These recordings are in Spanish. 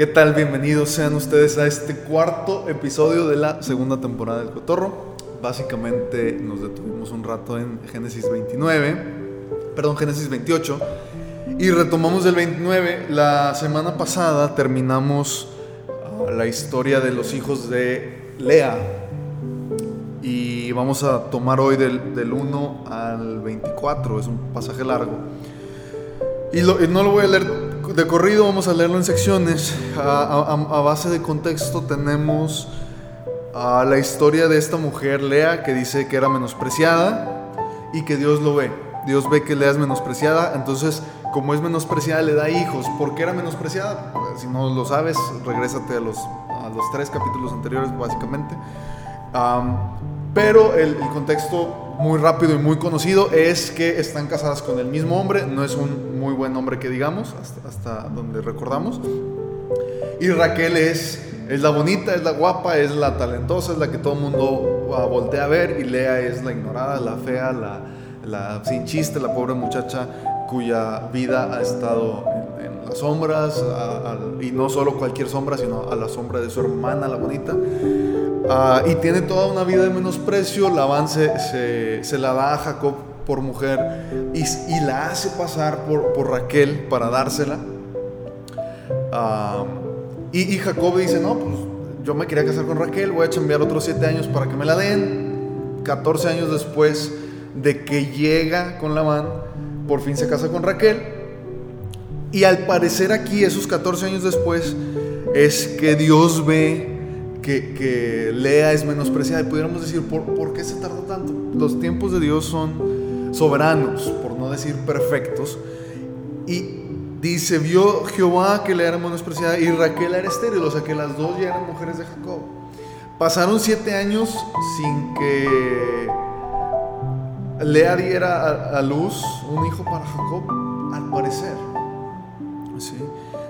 ¿Qué tal? Bienvenidos sean ustedes a este cuarto episodio de la segunda temporada del Cotorro. Básicamente nos detuvimos un rato en Génesis 29, perdón, Génesis 28, y retomamos el 29. La semana pasada terminamos ah, la historia de los hijos de Lea, y vamos a tomar hoy del, del 1 al 24, es un pasaje largo. Y no lo voy a leer de corrido vamos a leerlo en secciones. A, base de contexto tenemos a la historia de esta mujer, Lea, que dice que era menospreciada y que Dios lo ve. Dios ve que Lea es menospreciada, entonces como es menospreciada le da hijos. ¿Por qué era menospreciada? Pues, si no lo sabes, regrésate a los, a los tres capítulos anteriores básicamente. pero el, el contexto muy rápido y muy conocido es que están casadas con el mismo hombre, no es un muy buen hombre que digamos, hasta, donde recordamos. Y Raquel es, es la bonita, es la guapa, es la talentosa, es la que todo el mundo voltea a ver, y Lea es la ignorada, la fea, la, la sin chiste, la pobre muchacha cuya vida ha estado en, las sombras, y no solo cualquier sombra, sino a la sombra de su hermana, la bonita. Ah, y tiene toda una vida de menosprecio. Labán se, se, la da a Jacob por mujer y, la hace pasar por, Raquel para dársela. Ah, y, Jacob dice, no, pues yo me quería casar con Raquel, voy a chambear otros siete años para que me la den. 14 años después de que llega con Labán, por fin se casa con Raquel. Y al parecer aquí, esos 14 años después, es que Dios ve que, Lea es menospreciada. Y pudiéramos decir, ¿por, ¿por qué se tardó tanto? Los tiempos de Dios son soberanos, por no decir perfectos. Y dice, vio Jehová que Lea era menospreciada y Raquel era estéril, o sea que las dos ya eran mujeres de Jacob. Pasaron siete años sin que Lea diera a, luz un hijo para Jacob, al parecer.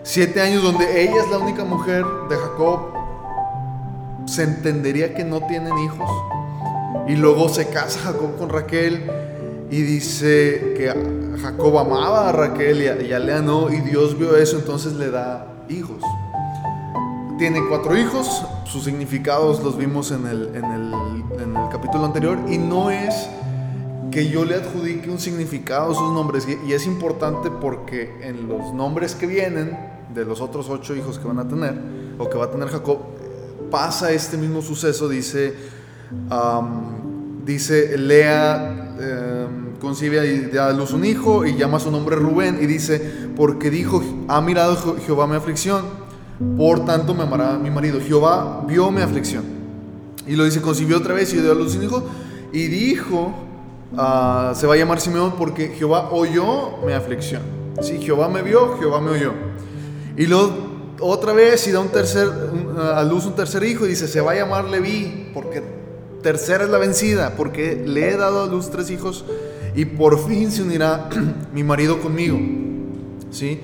Siete años donde ella es la única mujer de Jacob se entendería que no tienen hijos. Y luego se casa Jacob con Raquel y dice que Jacob amaba a Raquel y a, Lea no, y Dios vio eso, entonces le da hijos. Tiene cuatro hijos, sus significados los vimos en el, en el, en el capítulo anterior, y no es que yo le adjudique un significado a sus nombres, y, y es importante porque en los nombres que vienen de los otros ocho hijos que van a tener, o que va a tener Jacob, pasa este mismo suceso, dice, dice Lea em, concibe y da a luz un hijo y llama su nombre Rubén y dice, porque dijo, ha mirado Jehová mi aflicción, por tanto me amará mi marido. Jehová vio mi aflicción. Y lo dice, concibió otra vez y dio a luz un hijo y dijo, ah, se va a llamar Simeón porque Jehová oyó mi aflicción. Si Jehová me vio, Jehová me oyó. Y luego otra vez y da un tercer, a luz un tercer hijo y dice, se va a llamar Leví, porque tercera es la vencida, porque le he dado a luz tres hijos y por fin se unirá mi marido conmigo. ¿Sí?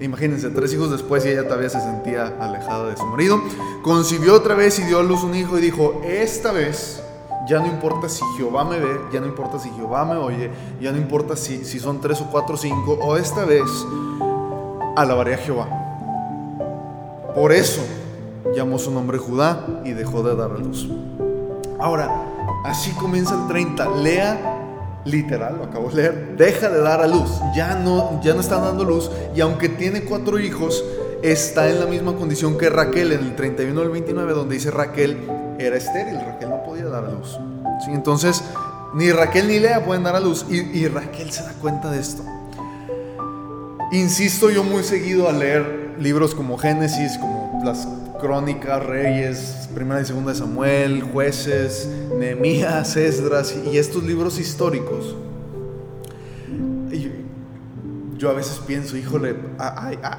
Imagínense, tres hijos después y ella todavía se sentía alejada de su marido. Concibió otra vez y dio a luz un hijo y dijo, esta vez ya no importa si Jehová me ve, ya no importa si Jehová me oye, ya no importa si, si son tres o cuatro o cinco, o esta vez alabaré a Jehová. Por eso llamó su nombre Judá y dejó de dar a luz. Ahora, así comienza el 30. Lea, literal, lo acabo de leer, deja de dar a luz. Ya no, ya no está dando luz y aunque tiene cuatro hijos, está en la misma condición que Raquel en el 31 al 29, donde dice Raquel era estéril, Raquel no podía dar a luz. Entonces, ni Raquel ni Lea pueden dar a luz y, y Raquel se da cuenta de esto. Insisto yo muy seguido a leer libros como Génesis, como las Crónicas, Reyes, Primera y Segunda de Samuel, Jueces, Nehemías, Esdras y estos libros históricos. yo a veces pienso, híjole,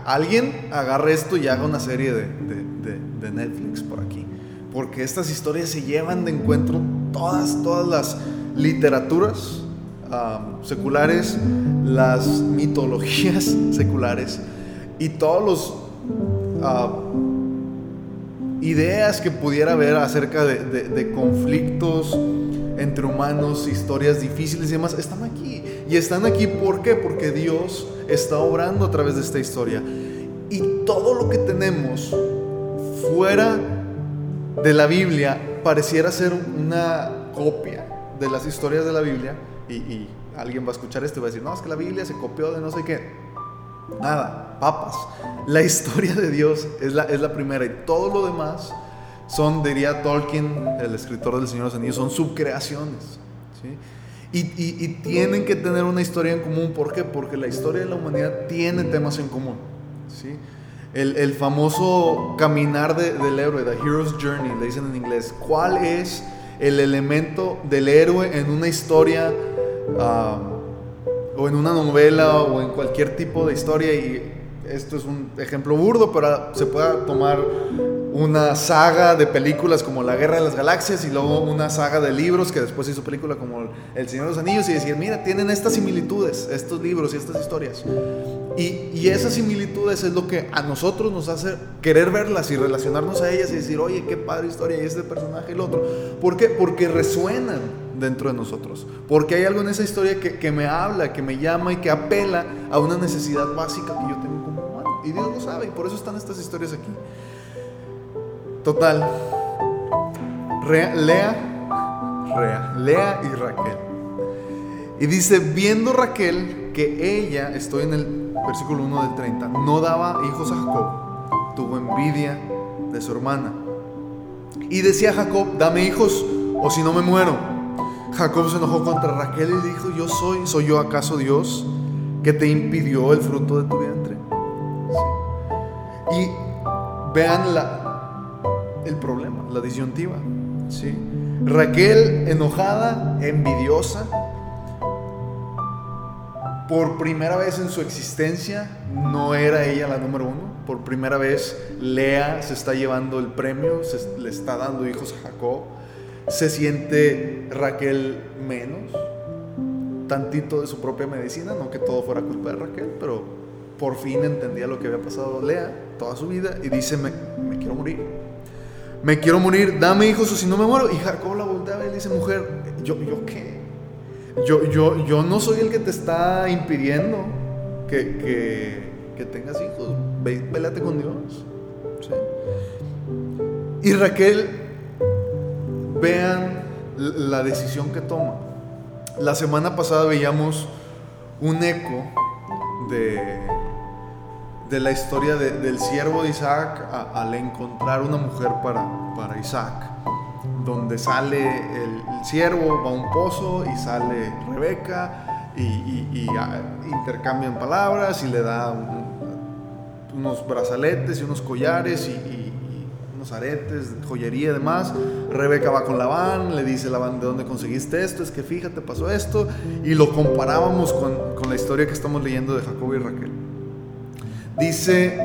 alguien agarre esto y haga una serie de, de, Netflix por aquí. Porque estas historias se llevan de encuentro todas, todas las literaturas seculares, las mitologías seculares y todos los ah, ideas que pudiera haber acerca de, conflictos entre humanos, historias difíciles y demás, están aquí. Y están aquí ¿por qué? Porque Dios está obrando a través de esta historia. Y todo lo que tenemos fuera de la Biblia pareciera ser una copia de las historias de la Biblia. Y, alguien va a escuchar esto y va a decir, no, es que la Biblia se copió de no sé qué. Nada, papas. La historia de Dios es la, es la primera y todo lo demás son, diría Tolkien, el escritor del Señor de los Anillos, son subcreaciones. Y, y, tienen que tener una historia en común. ¿Por qué? Porque la historia de la humanidad tiene temas en común. ¿sí? El, el famoso caminar del héroe, The Hero's Journey, le dicen en inglés. ¿Cuál es el elemento del héroe en una historia ah, o en una novela o en cualquier tipo de historia? Y esto es un ejemplo burdo, pero se puede tomar una saga de películas como La Guerra de las Galaxias y luego una saga de libros que después hizo película como El Señor de los Anillos y decir, mira, tienen estas similitudes, estos libros y estas historias. Y, y, esas similitudes es lo que a nosotros nos hace querer verlas y relacionarnos a ellas y decir, oye, qué padre historia y este personaje y el otro. ¿Por qué? Porque resuenan dentro de nosotros. Porque hay algo en esa historia que, que me habla, que me llama y que apela a una necesidad básica que yo tengo. Y Dios lo sabe y por eso están estas historias aquí. Total. Lea, Rea, Lea y Raquel. Y dice, viendo Raquel que ella, estoy en el versículo 1 del 30, no daba hijos a Jacob, tuvo envidia de su hermana. Y decía Jacob, dame hijos o si no me muero. Jacob se enojó contra Raquel y dijo, yo soy, ¿soy yo acaso Dios que te impidió el fruto de tu vientre? Y vean la, el problema, la disyuntiva. ¿sí? Raquel enojada, envidiosa, por primera vez en su existencia no era ella la número uno. Por primera vez Lea se está llevando el premio, se, le está dando hijos a Jacob. Se siente Raquel menos, tantito de su propia medicina, no que todo fuera culpa de Raquel, pero por fin entendía lo que había pasado Lea toda su vida y dice, me, me quiero morir me quiero morir, dame hijos o si no me muero. Y Jacob la voltea y dice, mujer, ¿yo, yo qué? Yo, yo, yo no soy el que te está impidiendo que, que, tengas hijos. Ve, pélate con Dios. Y Raquel, vean la decisión que toma. La semana pasada veíamos un eco de de la historia del siervo de Isaac al encontrar una mujer para, para Isaac, donde sale el, siervo, va a un pozo y sale Rebeca y, intercambian palabras y le da unos brazaletes y unos collares y, unos aretes, joyería y demás. Rebeca va con Labán, le dice Labán, ¿de dónde conseguiste esto? Es que fíjate, pasó esto. Y lo comparábamos con, con la historia que estamos leyendo de Jacob y Raquel. Dice,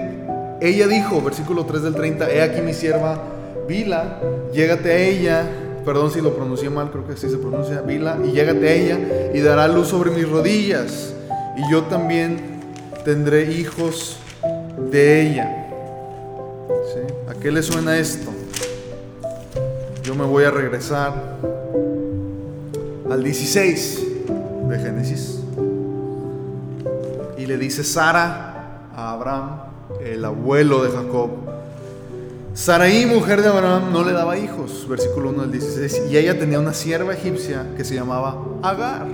ella dijo, versículo 3 del 30, he aquí mi sierva Vila, llégate a ella, perdón si lo pronuncié mal, creo que así se pronuncia, Vila, y llégate a ella y dará luz sobre mis rodillas, y yo también tendré hijos de ella. ¿A qué le suena esto? Yo me voy a regresar al 16 de Génesis. Y le dice Sara, Abraham, el abuelo de Jacob. Saraí, mujer de Abraham, no le daba hijos, versículo 1 del 16, y ella tenía una sierva egipcia que se llamaba Agar.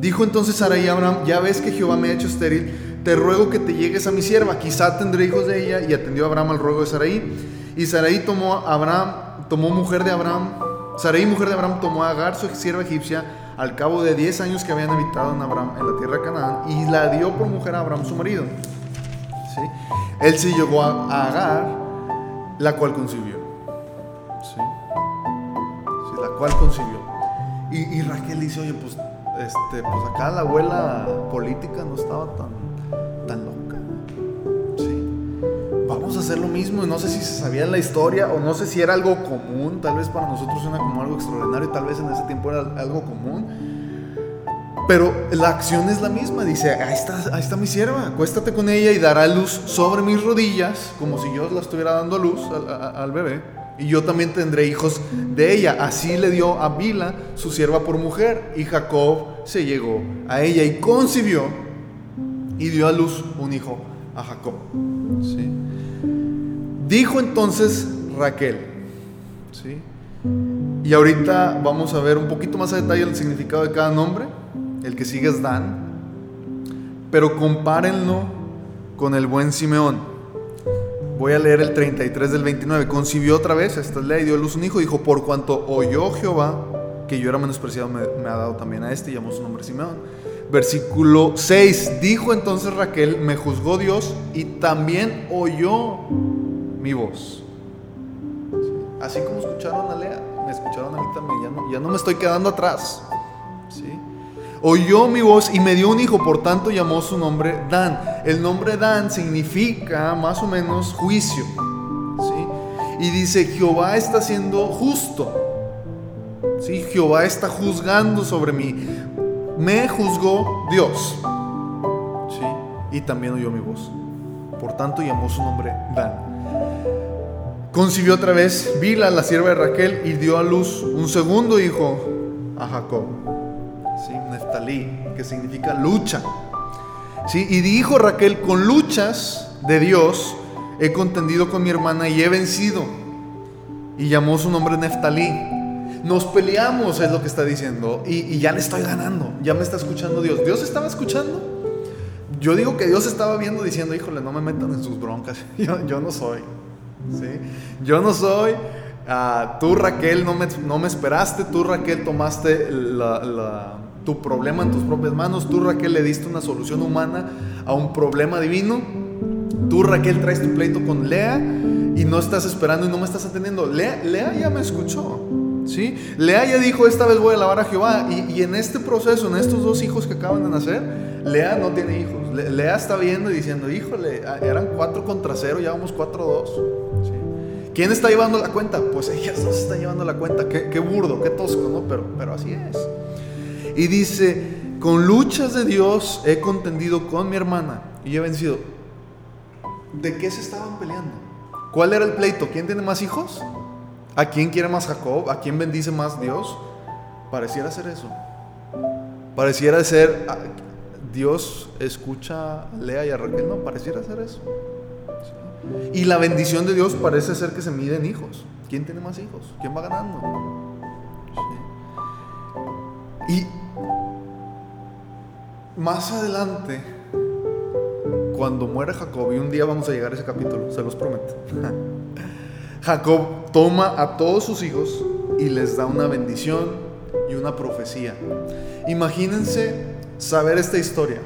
Dijo entonces Saraí a Abraham, ya ves que Jehová me ha hecho estéril, te ruego que te llegues a mi sierva, quizá tendré hijos de ella, y atendió Abraham al ruego de Saraí. Y Saraí tomó a Abraham, tomó mujer de Abraham, Saraí, mujer de Abraham, tomó a Agar, su sierva egipcia, al cabo de 10 años que habían habitado en Abraham en la tierra de Canaán y la dio por mujer a Abraham su marido. ¿Sí? Él se llegó a Agar, la cual concibió. ¿Sí? la cual concibió. Y, Raquel dice, oye, pues, este, pues acá la abuela política no estaba tan, hacer lo mismo y no sé si se sabía la historia o no sé si era algo común, tal vez para nosotros suena como algo extraordinario, tal vez en ese tiempo era algo común. Pero la acción es la misma. Dice, ahí está, ahí está mi sierva, acuéstate con ella y dará luz sobre mis rodillas, como si yo la estuviera dando luz al, bebé. Y yo también tendré hijos de ella. Así le dio a Bila, su sierva por mujer. Y Jacob se llegó a ella y concibió y dio a luz un hijo a Jacob. ¿sí? Dijo entonces Raquel, ¿sí? y ahorita vamos a ver un poquito más a detalle el significado de cada nombre. El que sigue es Dan, pero compárenlo con el buen Simeón. Voy a leer el 33 del 29. Concibió otra vez, esta ley, dio a luz un hijo, dijo, por cuanto oyó Jehová que yo era menospreciado, me, me ha dado también a este, y llamó su nombre Simeón. Versículo 6, dijo entonces Raquel, me juzgó Dios y también oyó mi voz. Así como escucharon a Lea, me escucharon a mí también, ya no, ya no me estoy quedando atrás. ¿sí? Oyó mi voz y me dio un hijo, por tanto llamó su nombre Dan. El nombre Dan significa más o menos juicio. ¿sí? Y dice, Jehová está siendo justo. ¿sí? Jehová está juzgando sobre mí. Me juzgó Dios. ¿sí? Y también oyó mi voz. Por tanto llamó su nombre Dan. Concibió otra vez Bila, la sierva de Raquel, y dio a luz un segundo hijo a Jacob. ¿Sí? Neftalí, que significa lucha. ¿Sí? Y dijo Raquel, con luchas de Dios he contendido con mi hermana y he vencido. Y llamó su nombre Neftalí. Nos peleamos, es lo que está diciendo. Y, y, ya le estoy ganando. Ya me está escuchando Dios. ¿Dios estaba escuchando? Yo digo que Dios estaba viendo diciendo, híjole, no me metan en sus broncas. Yo, yo no soy. ¿sí? Yo no soy. Uh, tú, Raquel, no me, no me, esperaste. Tú, Raquel, tomaste la, la, tu problema en tus propias manos. Tú, Raquel, le diste una solución humana a un problema divino. Tú, Raquel, traes tu pleito con Lea y no estás esperando y no me estás atendiendo. Lea, Lea ya me escuchó. ¿sí? Lea ya dijo, esta vez voy a alabar a Jehová. Y, y, en este proceso, en estos dos hijos que acaban de nacer, Lea no tiene hijos. Lea está viendo y diciendo, híjole, eran cuatro contra cero, ya vamos cuatro dos. ¿sí? ¿Quién está llevando la cuenta? Pues ellas dos están llevando la cuenta. Qué, qué burdo, qué tosco, ¿no? Pero, pero así es. Y dice, con luchas de Dios he contendido con mi hermana y he vencido. ¿De qué se estaban peleando? ¿Cuál era el pleito? ¿Quién tiene más hijos? ¿A quién quiere más Jacob? ¿A quién bendice más Dios? Pareciera ser eso. Pareciera ser Dios escucha a Lea y a Raquel. No, pareciera ser eso. Y la bendición de Dios parece ser que se mide en hijos. ¿Quién tiene más hijos? ¿Quién va ganando? Y más adelante, cuando muere Jacob, y un día vamos a llegar a ese capítulo, se los prometo. Jacob toma a todos sus hijos y les da una bendición y una profecía. Imagínense saber esta historia.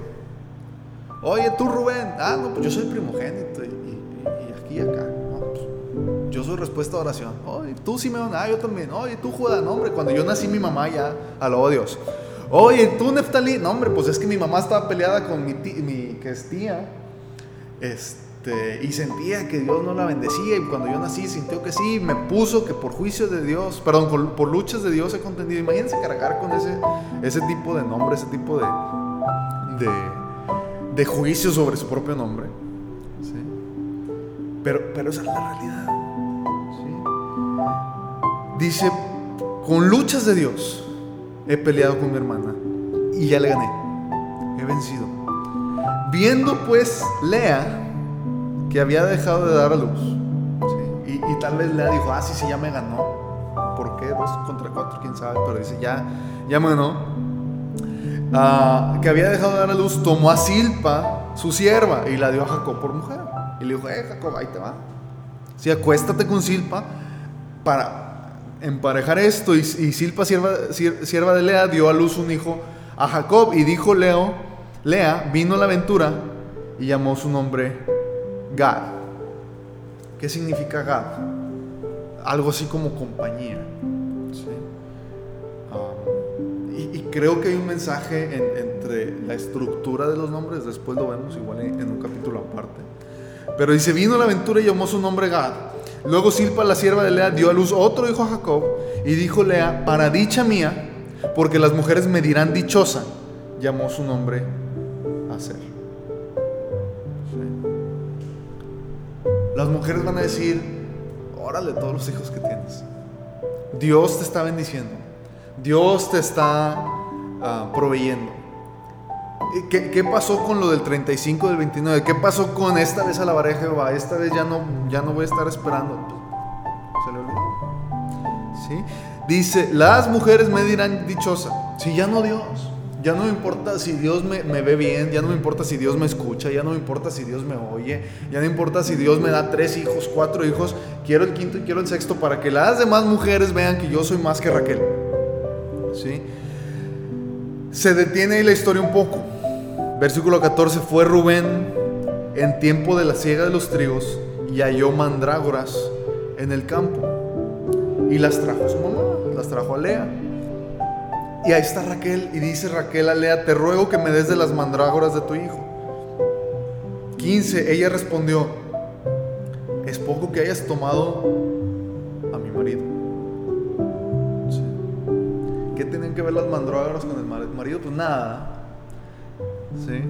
Oye, tú Rubén, ah, no, pues yo soy primogénito y, y, y aquí y acá. No, pues, yo soy respuesta a oración. Oye, tú Simeón, ah, yo también. Oye, tú Judá, no, hombre, cuando yo nací mi mamá ya a Dios. Oye, tú Neftalí, no, hombre, pues es que mi mamá estaba peleada con mi, tía, que es tía. Este, y sentía que Dios no la bendecía. Y cuando yo nací, sintió que sí. Me puso que por juicio de Dios, perdón, por, luchas de Dios he contendido. Imagínense cargar con ese, ese tipo de nombre, ese tipo de, de, de juicio sobre su propio nombre. ¿sí? Pero, pero esa es la realidad. Dice: Con luchas de Dios he peleado con mi hermana y ya le gané. He vencido. Viendo pues Lea que había dejado de dar a luz. Y, tal vez Lea dijo, ah, sí, sí, ya me ganó. ¿Por qué? Dos contra cuatro, quién sabe. Pero dice, ya, ya me ganó. Ah, que había dejado de dar a luz, tomó a Silpa, su sierva, y la dio a Jacob por mujer. Y le dijo, eh, Jacob, ahí te va. Sí, acuéstate con Silpa para emparejar esto. Y, y Silpa, sierva, sierva de Lea, dio a luz un hijo a Jacob. Y dijo Leo, Lea, vino la aventura y llamó su nombre Gad. ¿Qué significa Gad? Algo así como compañía. y, creo que hay un mensaje en, entre la estructura de los nombres, después lo vemos igual en, en un capítulo aparte. Pero dice, vino la aventura y llamó su nombre Gad. Luego Silpa, la sierva de Lea, dio a luz otro hijo a Jacob y dijo Lea, para dicha mía, porque las mujeres me dirán dichosa, llamó su nombre Aser. Las mujeres van a decir, órale todos los hijos que tienes. Dios te está bendiciendo. Dios te está uh, proveyendo. ¿Qué, ¿Qué, pasó con lo del 35 del 29? ¿Qué pasó con esta vez a la de Jehová? Esta vez ya no, ya no voy a estar esperando. Se le olvidó. ¿Sí? Dice, las mujeres me dirán dichosa. Si ya no Dios. Ya no me importa si Dios me, ve bien, ya no me importa si Dios me escucha, ya no me importa si Dios me oye, ya no importa si Dios me da tres hijos, cuatro hijos, quiero el quinto y quiero el sexto para que las demás mujeres vean que yo soy más que Raquel. ¿Sí? Se detiene ahí la historia un poco. Versículo 14, fue Rubén en tiempo de la siega de los trigos y halló mandrágoras en el campo y las trajo a su mamá, las trajo a Lea. Y ahí está Raquel y dice Raquel a Lea, te ruego que me des de las mandrágoras de tu hijo. 15, ella respondió, es poco que hayas tomado a mi marido. ¿Qué tienen que ver las mandrágoras con el marido? Pues nada. ¿Sí?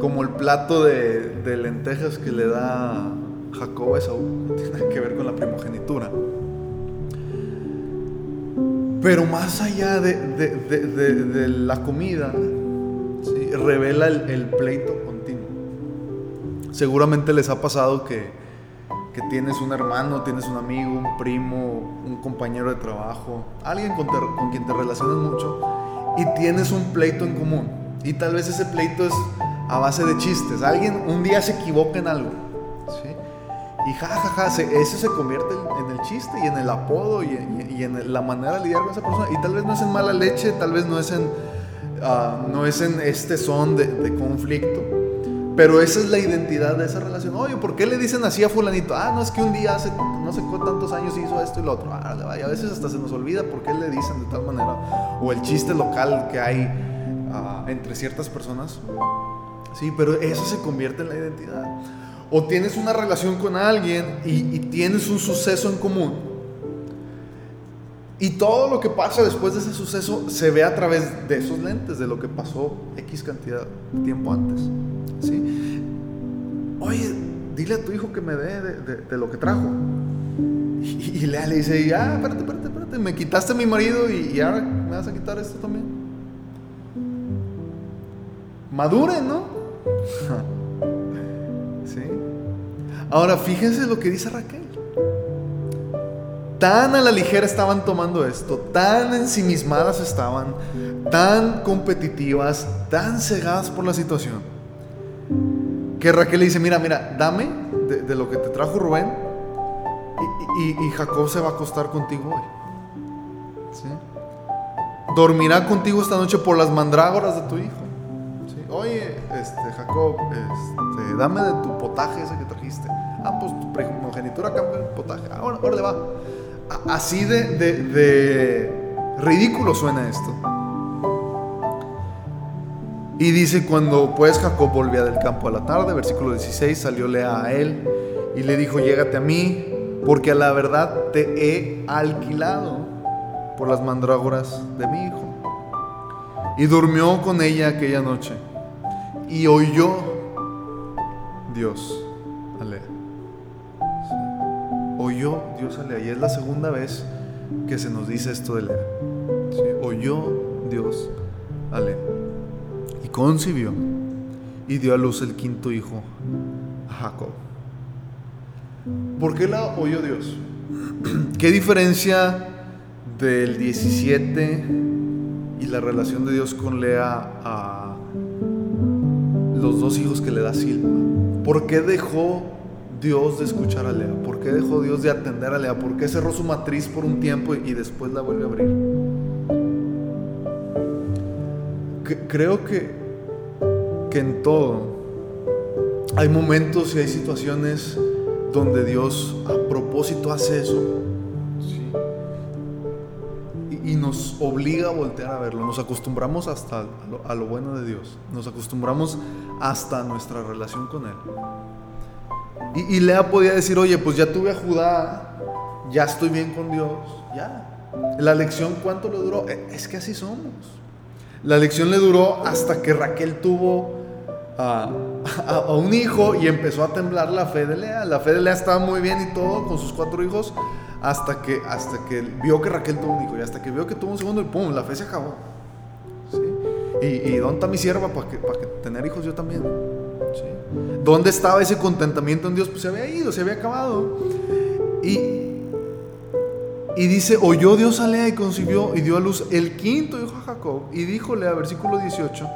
Como el plato de, lentejas que le da Jacob a Esaú, tiene que ver con la primogenitura. Pero más allá de, la comida, revela el, pleito continuo. Seguramente les ha pasado que, tienes un hermano, tienes un amigo, un primo, un compañero de trabajo, alguien con, con quien te relacionas mucho y tienes un pleito en común. Y tal vez ese pleito es a base de chistes. Alguien un día se equivoca en algo. Y jajaja, ja, eso se convierte en el chiste y en el apodo y, en la manera de lidiar con esa persona. Y tal vez no es en mala leche, tal vez no es en, ah, no es en este son de, conflicto. Pero esa es la identidad de esa relación. Oye, ¿por qué le dicen así a fulanito? Ah, no es que un día hace no sé cuántos años hizo esto y lo otro. Ah, a veces hasta se nos olvida por qué le dicen de tal manera. O el chiste local que hay ah, entre ciertas personas. Sí, pero eso se convierte en la identidad o tienes una relación con alguien y, tienes un suceso en común. Y todo lo que pasa después de ese suceso se ve a través de esos lentes, de lo que pasó X cantidad de tiempo antes. ¿sí? Oye, dile a tu hijo que me dé de, lo que trajo. Y, Lea le dice, ah, espérate, espérate, espérate, me quitaste a mi marido y, y ahora me vas a quitar esto también. Madure, ¿no? Ahora fíjense lo que dice Raquel. Tan a la ligera estaban tomando esto, tan ensimismadas estaban, tan competitivas, tan cegadas por la situación, que Raquel le dice, mira, mira, dame de, lo que te trajo Rubén y, Jacob se va a acostar contigo hoy. Dormirá contigo esta noche por las mandrágoras de tu hijo. Oye, este, Jacob, este, dame de tu potaje ese que trajiste. Ah, pues tu primogenitura cambia el potaje. Ahora, ahora le va. Así de, de, ridículo suena esto. Y dice, cuando pues Jacob volvía del campo a la tarde, versículo 16, salióle a él y le dijo, llégate a mí, porque a la verdad te he alquilado por las mandrágoras de mi hijo. Y durmió con ella aquella noche. Y oyó Dios oyó Dios a Lea. Y es la segunda vez que se nos dice esto de Lea. Oyó Dios a Lea. Y concibió y dio a luz el quinto hijo, a Jacob. ¿Por qué la oyó Dios? ¿Qué diferencia del 17 y la relación de Dios con Lea a los dos hijos que le da Silva? ¿Por qué dejó Dios de escuchar a Lea? ¿Por qué dejó Dios de atender a Lea? ¿Por qué cerró su matriz por un tiempo y después la vuelve a abrir? creo que, que en todo hay momentos y hay situaciones donde Dios a propósito hace eso y, nos obliga a voltear a verlo. Nos acostumbramos hasta a lo bueno de Dios, nos acostumbramos hasta nuestra relación con Él. Y, Lea podía decir, oye, pues ya tuve a Judá, ya estoy bien con Dios, ya. La lección, ¿cuánto le duró? E, es que así somos. La lección le duró hasta que Raquel tuvo a, un hijo y empezó a temblar la fe de Lea. La fe de Lea estaba muy bien y todo con sus cuatro hijos hasta que, hasta que vio que Raquel tuvo un hijo y hasta que vio que tuvo un segundo y ¡pum! La fe se acabó. ¿Y, dónde está mi sierva para que, que tener hijos yo también? ¿Dónde estaba ese contentamiento en Dios? Pues se había ido, se había acabado. Y, y dice, oyó Dios a Lea y concibió y dio a luz el quinto hijo a Jacob. Y díjole a versículo 18,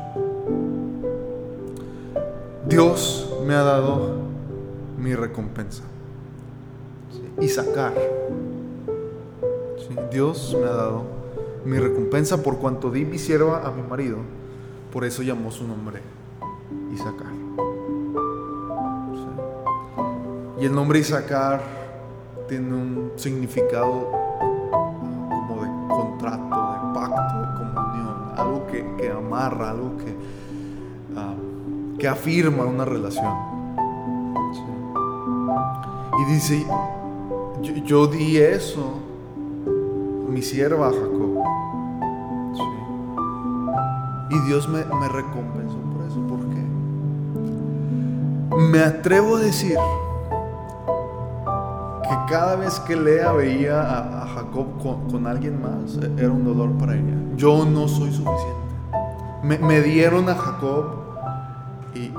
Dios me ha dado mi recompensa. Y sacar. Dios me ha dado mi recompensa por cuanto di mi sierva a mi marido. Por eso llamó su nombre Isaacar. Y el nombre Isaacar tiene un significado como de contrato, de pacto, de comunión, algo que, amarra, algo que, ah, que afirma una relación. Y dice, yo, di eso, mi sierva Jacob. Y Dios me, me recompensó por eso. ¿Por qué? Me atrevo a decir que cada vez que Lea veía a, Jacob con, alguien más, e, era un dolor para ella. Yo no soy suficiente. Me, dieron a Jacob y,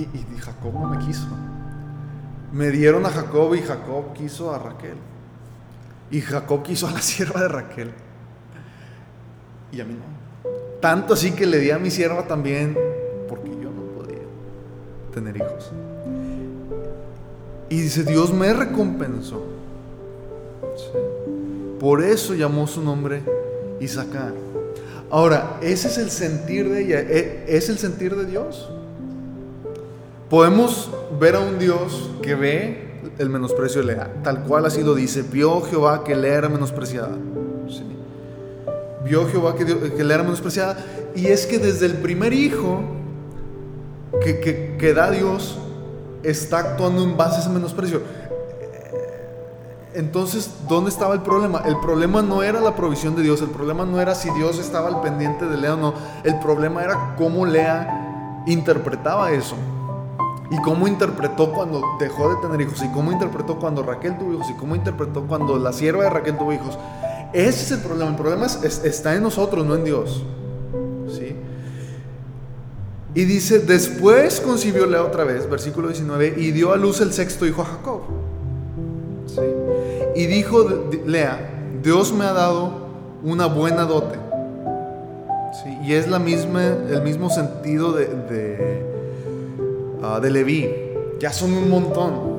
y, Jacob no me quiso. Me dieron a Jacob y Jacob quiso a Raquel. Y Jacob quiso a la sierva de Raquel. Y a mí no. Tanto así que le di a mi sierva también porque yo no podía tener hijos. Y dice, Dios me recompensó. Por eso llamó su nombre Isaacar. Ahora, ese es el sentir de ella, ¿E-, es el sentir de Dios. Podemos ver a un Dios que ve el menosprecio de Lea, tal cual así lo dice. Vio Jehová que Lea era menospreciada. Vio Jehová que, que Lea era menospreciada. Y es que desde el primer hijo que, que da Dios, está actuando en base a ese menosprecio. Entonces, ¿dónde estaba el problema? El problema no era la provisión de Dios, el problema no era si Dios estaba al pendiente de Lea o no, el problema era cómo Lea interpretaba eso. Y cómo interpretó cuando dejó de tener hijos, y cómo interpretó cuando Raquel tuvo hijos, y cómo interpretó cuando la sierva de Raquel tuvo hijos. Ese es el problema, el problema está en nosotros, no en Dios. ¿Sí? Y dice, después concibió Lea otra vez, versículo 19, y dio a luz el sexto hijo a Jacob. Y dijo Lea, Dios me ha dado una buena dote. Y es la misma, el mismo sentido de, de, ah, Leví. Ya son un montón.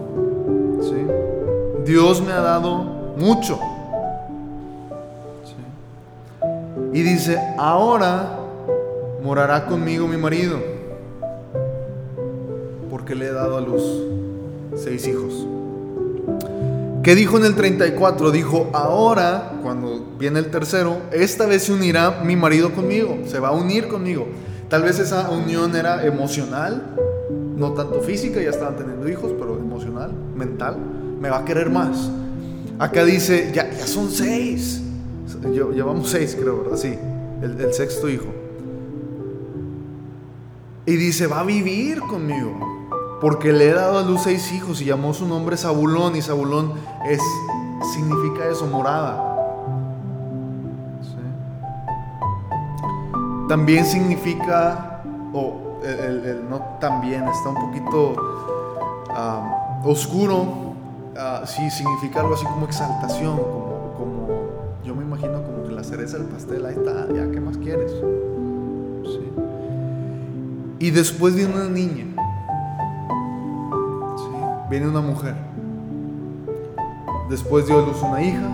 Dios me ha dado mucho. Y dice, ahora morará conmigo mi marido, porque le he dado a luz seis hijos. ¿Qué dijo en el 34? Dijo, ahora, cuando viene el tercero, esta vez se unirá mi marido conmigo, se va a unir conmigo. Tal vez esa unión era emocional, no tanto física, ya estaban teniendo hijos, pero emocional, mental, me va a querer más. Acá dice, ya, ya son seis. Llevamos seis, creo, ¿verdad? Sí, el sexto hijo. Y dice, va a vivir conmigo. Porque le he dado a luz seis hijos y llamó su nombre Zabulón. Y Zabulón es, significa eso, morada. También significa, o el, no también, está un poquito ah, oscuro. Ah, sí, significa algo así como exaltación, como, como, yo me imagino como que la cereza del pastel, ahí está, ya, ¿qué más quieres? Y después viene una niña. Viene una mujer. Después dio a luz una hija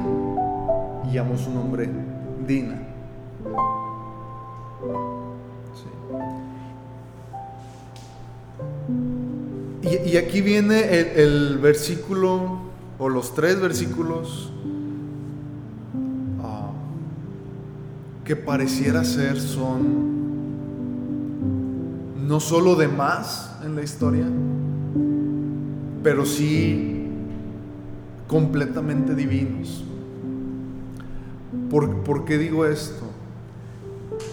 y llamó su nombre Dina. Y, aquí viene el, versículo, o los tres versículos, ah, que pareciera ser son no solo de más en la historia, pero sí completamente divinos. ¿Por, qué digo esto?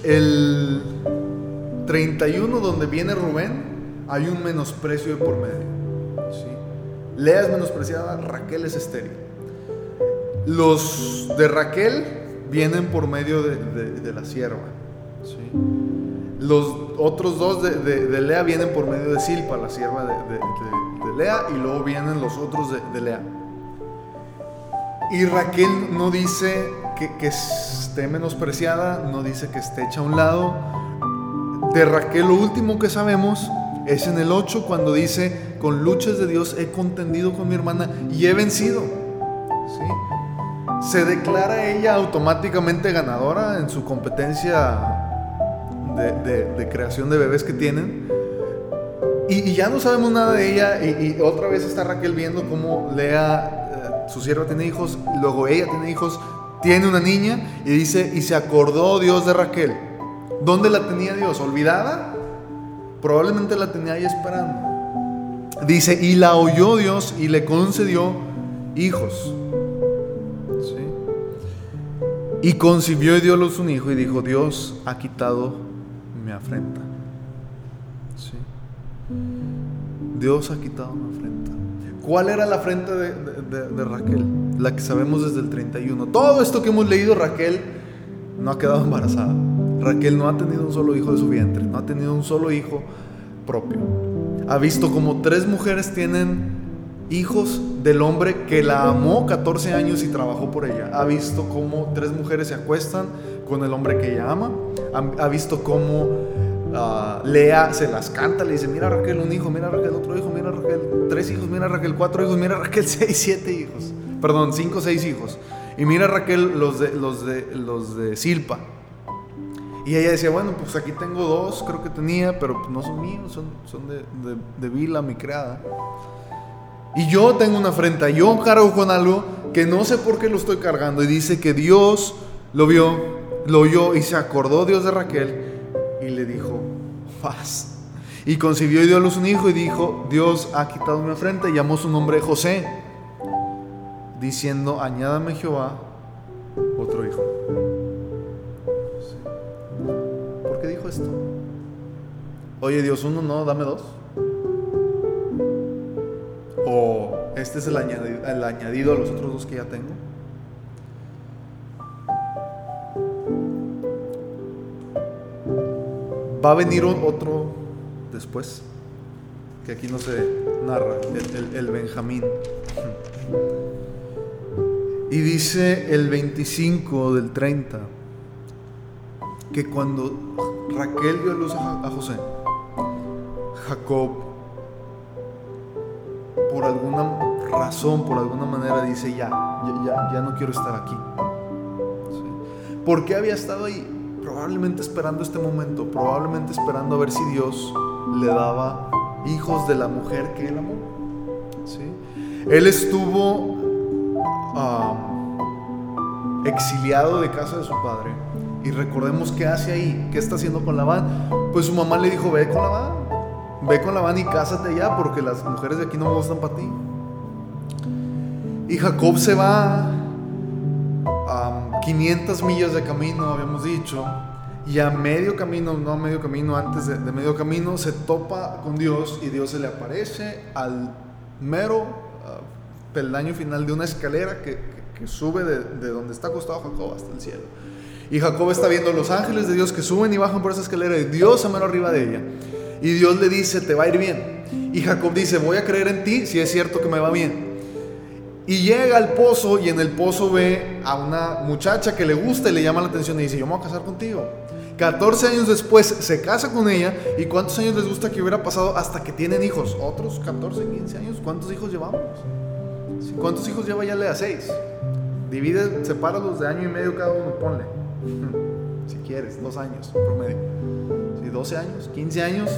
El 31 donde viene Rubén, hay un menosprecio de por medio. Lea es menospreciada, Raquel es estéril. Los de Raquel vienen por medio de, la sierva. ¿sí? Los otros dos de, Lea vienen por medio de Silpa, la sierva de, Lea, y luego vienen los otros de, Lea. Y Raquel no dice que, que, esté menospreciada, no dice que esté hecha a un lado. De Raquel lo último que sabemos es en el 8 cuando dice, con luchas de Dios he contendido con mi hermana y he vencido. ¿Sí? Se declara ella automáticamente ganadora en su competencia de, creación de bebés que tienen. Y, ya no sabemos nada de ella y, otra vez está Raquel viendo cómo Lea, eh, su sierva tiene hijos, luego ella tiene hijos, tiene una niña y dice, y se acordó Dios de Raquel. ¿Dónde la tenía Dios? ¿Olvidada? Probablemente la tenía ahí esperando. Dice, y la oyó Dios y le concedió hijos. Y concibió y dio luz un hijo y dijo, Dios ha quitado mi afrenta. Dios ha quitado mi afrenta. ¿Cuál era la afrenta de, de, Raquel? La que sabemos desde el 31. Todo esto que hemos leído, Raquel no ha quedado embarazada. Raquel no ha tenido un solo hijo de su vientre, no ha tenido un solo hijo propio. Ha visto como tres mujeres tienen hijos del hombre que la amó 14 años y trabajó por ella. Ha visto cómo tres mujeres se acuestan con el hombre que ella ama. Ha, visto cómo ah, Lea se las canta, le dice, mira Raquel un hijo, mira Raquel otro hijo, mira Raquel tres hijos, mira Raquel cuatro hijos, mira Raquel seis, siete hijos. Perdón, cinco, seis hijos. Y mira Raquel los de, los de, los de Silpa. Y ella decía, bueno, pues aquí tengo dos, creo que tenía, pero no son míos, son, son de, de, Vila, mi creada. Y yo tengo una afrenta, yo cargo con algo que no sé por qué lo estoy cargando. Y dice que Dios lo vio, lo oyó y se acordó Dios de Raquel y le dijo, paz. Y concibió y dio a luz un hijo y dijo, Dios ha quitado mi afrenta y llamó su nombre José, diciendo, añádame Jehová otro hijo. esto? Oye Dios, uno no, dame dos. O este es el añadido a los otros dos que ya tengo. Va a venir otro después, que aquí no se narra, el, Benjamín. Y dice el 25 del 30 que cuando Raquel dio luz a José, Jacob, por alguna razón, por alguna manera, dice, ya, ya, ya no quiero estar aquí. ¿Por qué había estado ahí? Probablemente esperando este momento, probablemente esperando a ver si Dios le daba hijos de la mujer que él amó. Él estuvo ah, exiliado de casa de su padre y recordemos qué hace ahí, qué está haciendo con Labán. Pues su mamá le dijo, ve con Labán, ve con Labán y cásate ya porque las mujeres de aquí no me gustan para ti. Y Jacob se va 500 millas de camino, habíamos dicho, y a medio camino, no a medio camino, antes de, medio camino, se topa con Dios y Dios se le aparece al mero ah, peldaño final de una escalera que, sube de, de donde está acostado Jacob hasta el cielo. Y Jacob está viendo los ángeles de Dios que suben y bajan por esa escalera y Dios a mano arriba de ella. Y Dios le dice, te va a ir bien. Y Jacob dice, voy a creer en ti si es cierto que me va bien. Y llega al pozo y en el pozo ve a una muchacha que le gusta y le llama la atención y dice, yo me voy a casar contigo. 14 años después se casa con ella y ¿cuántos años les gusta que hubiera pasado hasta que tienen hijos? Otros 14, 15 años. ¿Cuántos hijos llevamos? ¿Cuántos hijos lleva ya Lea? 6. Divide, los de año y medio cada uno, ponle si quieres, dos años promedio. Si 12 años, 15 años,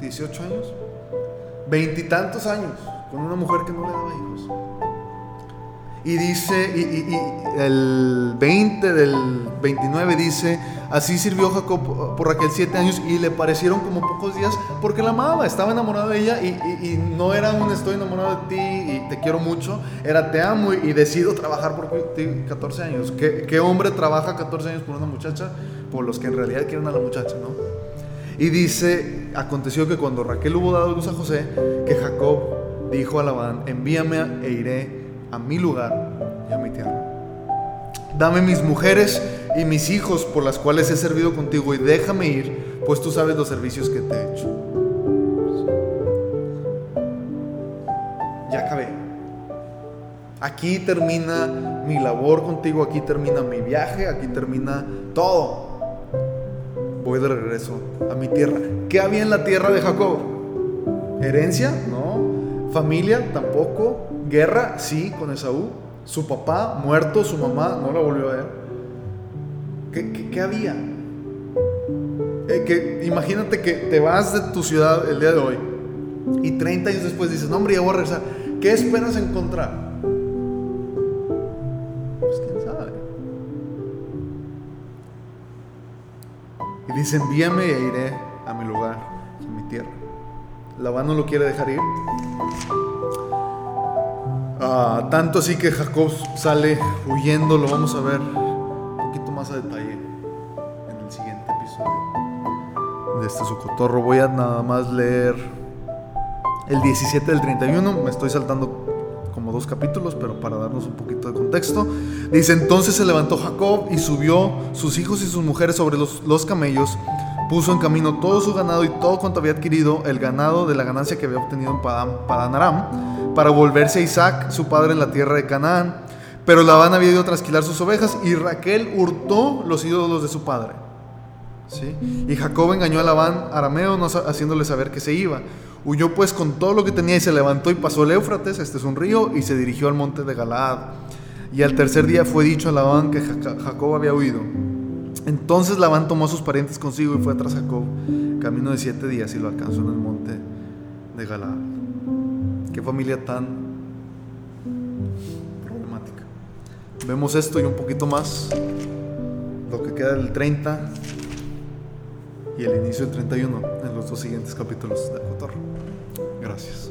18 años, veintitantos años con una mujer que no le daba hijos. Y dice, y, el 20 del 29 dice, así sirvió Jacob por Raquel siete años y le parecieron como pocos días porque la amaba, estaba enamorado de ella y, no era un estoy enamorado de ti y te quiero mucho, era te amo y, decido trabajar por ti 14 años. ¿Qué, ¿Qué, hombre trabaja 14 años por una muchacha? Por los que en realidad quieren a la muchacha, ¿no? Y dice, aconteció que cuando Raquel hubo dado luz a José, que Jacob dijo a Labán, envíame e iré a mi lugar y a mi tierra. Dame mis mujeres y mis hijos por las cuales he servido contigo y déjame ir pues tú sabes los servicios que te he hecho. Ya acabé. Aquí termina mi labor contigo, aquí termina mi viaje, aquí termina todo. Voy de regreso a mi tierra. ¿Qué había en la tierra de Jacob? ¿Herencia? No. ¿Familia? Tampoco. ¿Guerra? Sí, con Esaú. Su papá muerto, su mamá no la volvió a ver. ¿Qué, qué, había? Eh, que, imagínate que te vas de tu ciudad el día de hoy y 30 años después dices, no hombre, ya voy a regresar. ¿Qué esperas encontrar? Pues quién sabe. Y dice, envíame e iré a mi lugar, a mi tierra. Labán no lo quiere dejar ir. Ah, tanto así que Jacob sale huyendo, lo vamos a ver un poquito más a detalle en el siguiente episodio de este Socotorro. Voy a nada más leer el 17 del 31, me estoy saltando como dos capítulos, pero para darnos un poquito de contexto. Dice, entonces se levantó Jacob y subió sus hijos y sus mujeres sobre los, los camellos, puso en camino todo su ganado y todo cuanto había adquirido, el ganado de la ganancia que había obtenido en Padán, Aram para volverse a Isaac, su padre, en la tierra de Canaán. Pero Labán había ido a trasquilar sus ovejas y Raquel hurtó los ídolos de su padre. ¿Sí? Y Jacob engañó a Labán arameo, no haciéndole saber que se iba. Huyó pues con todo lo que tenía y se levantó y pasó el Éufrates, este es un río, y se dirigió al monte de Galaad. Y al tercer día fue dicho a Labán que Jacob había huido. Entonces Labán tomó a sus parientes consigo y fue tras Jacob, camino de siete días, y lo alcanzó en el monte de Galaad. Qué familia tan problemática. Vemos esto y un poquito más, lo que queda del 30 y el inicio del 31 en los dos siguientes capítulos de Cotorro. Gracias.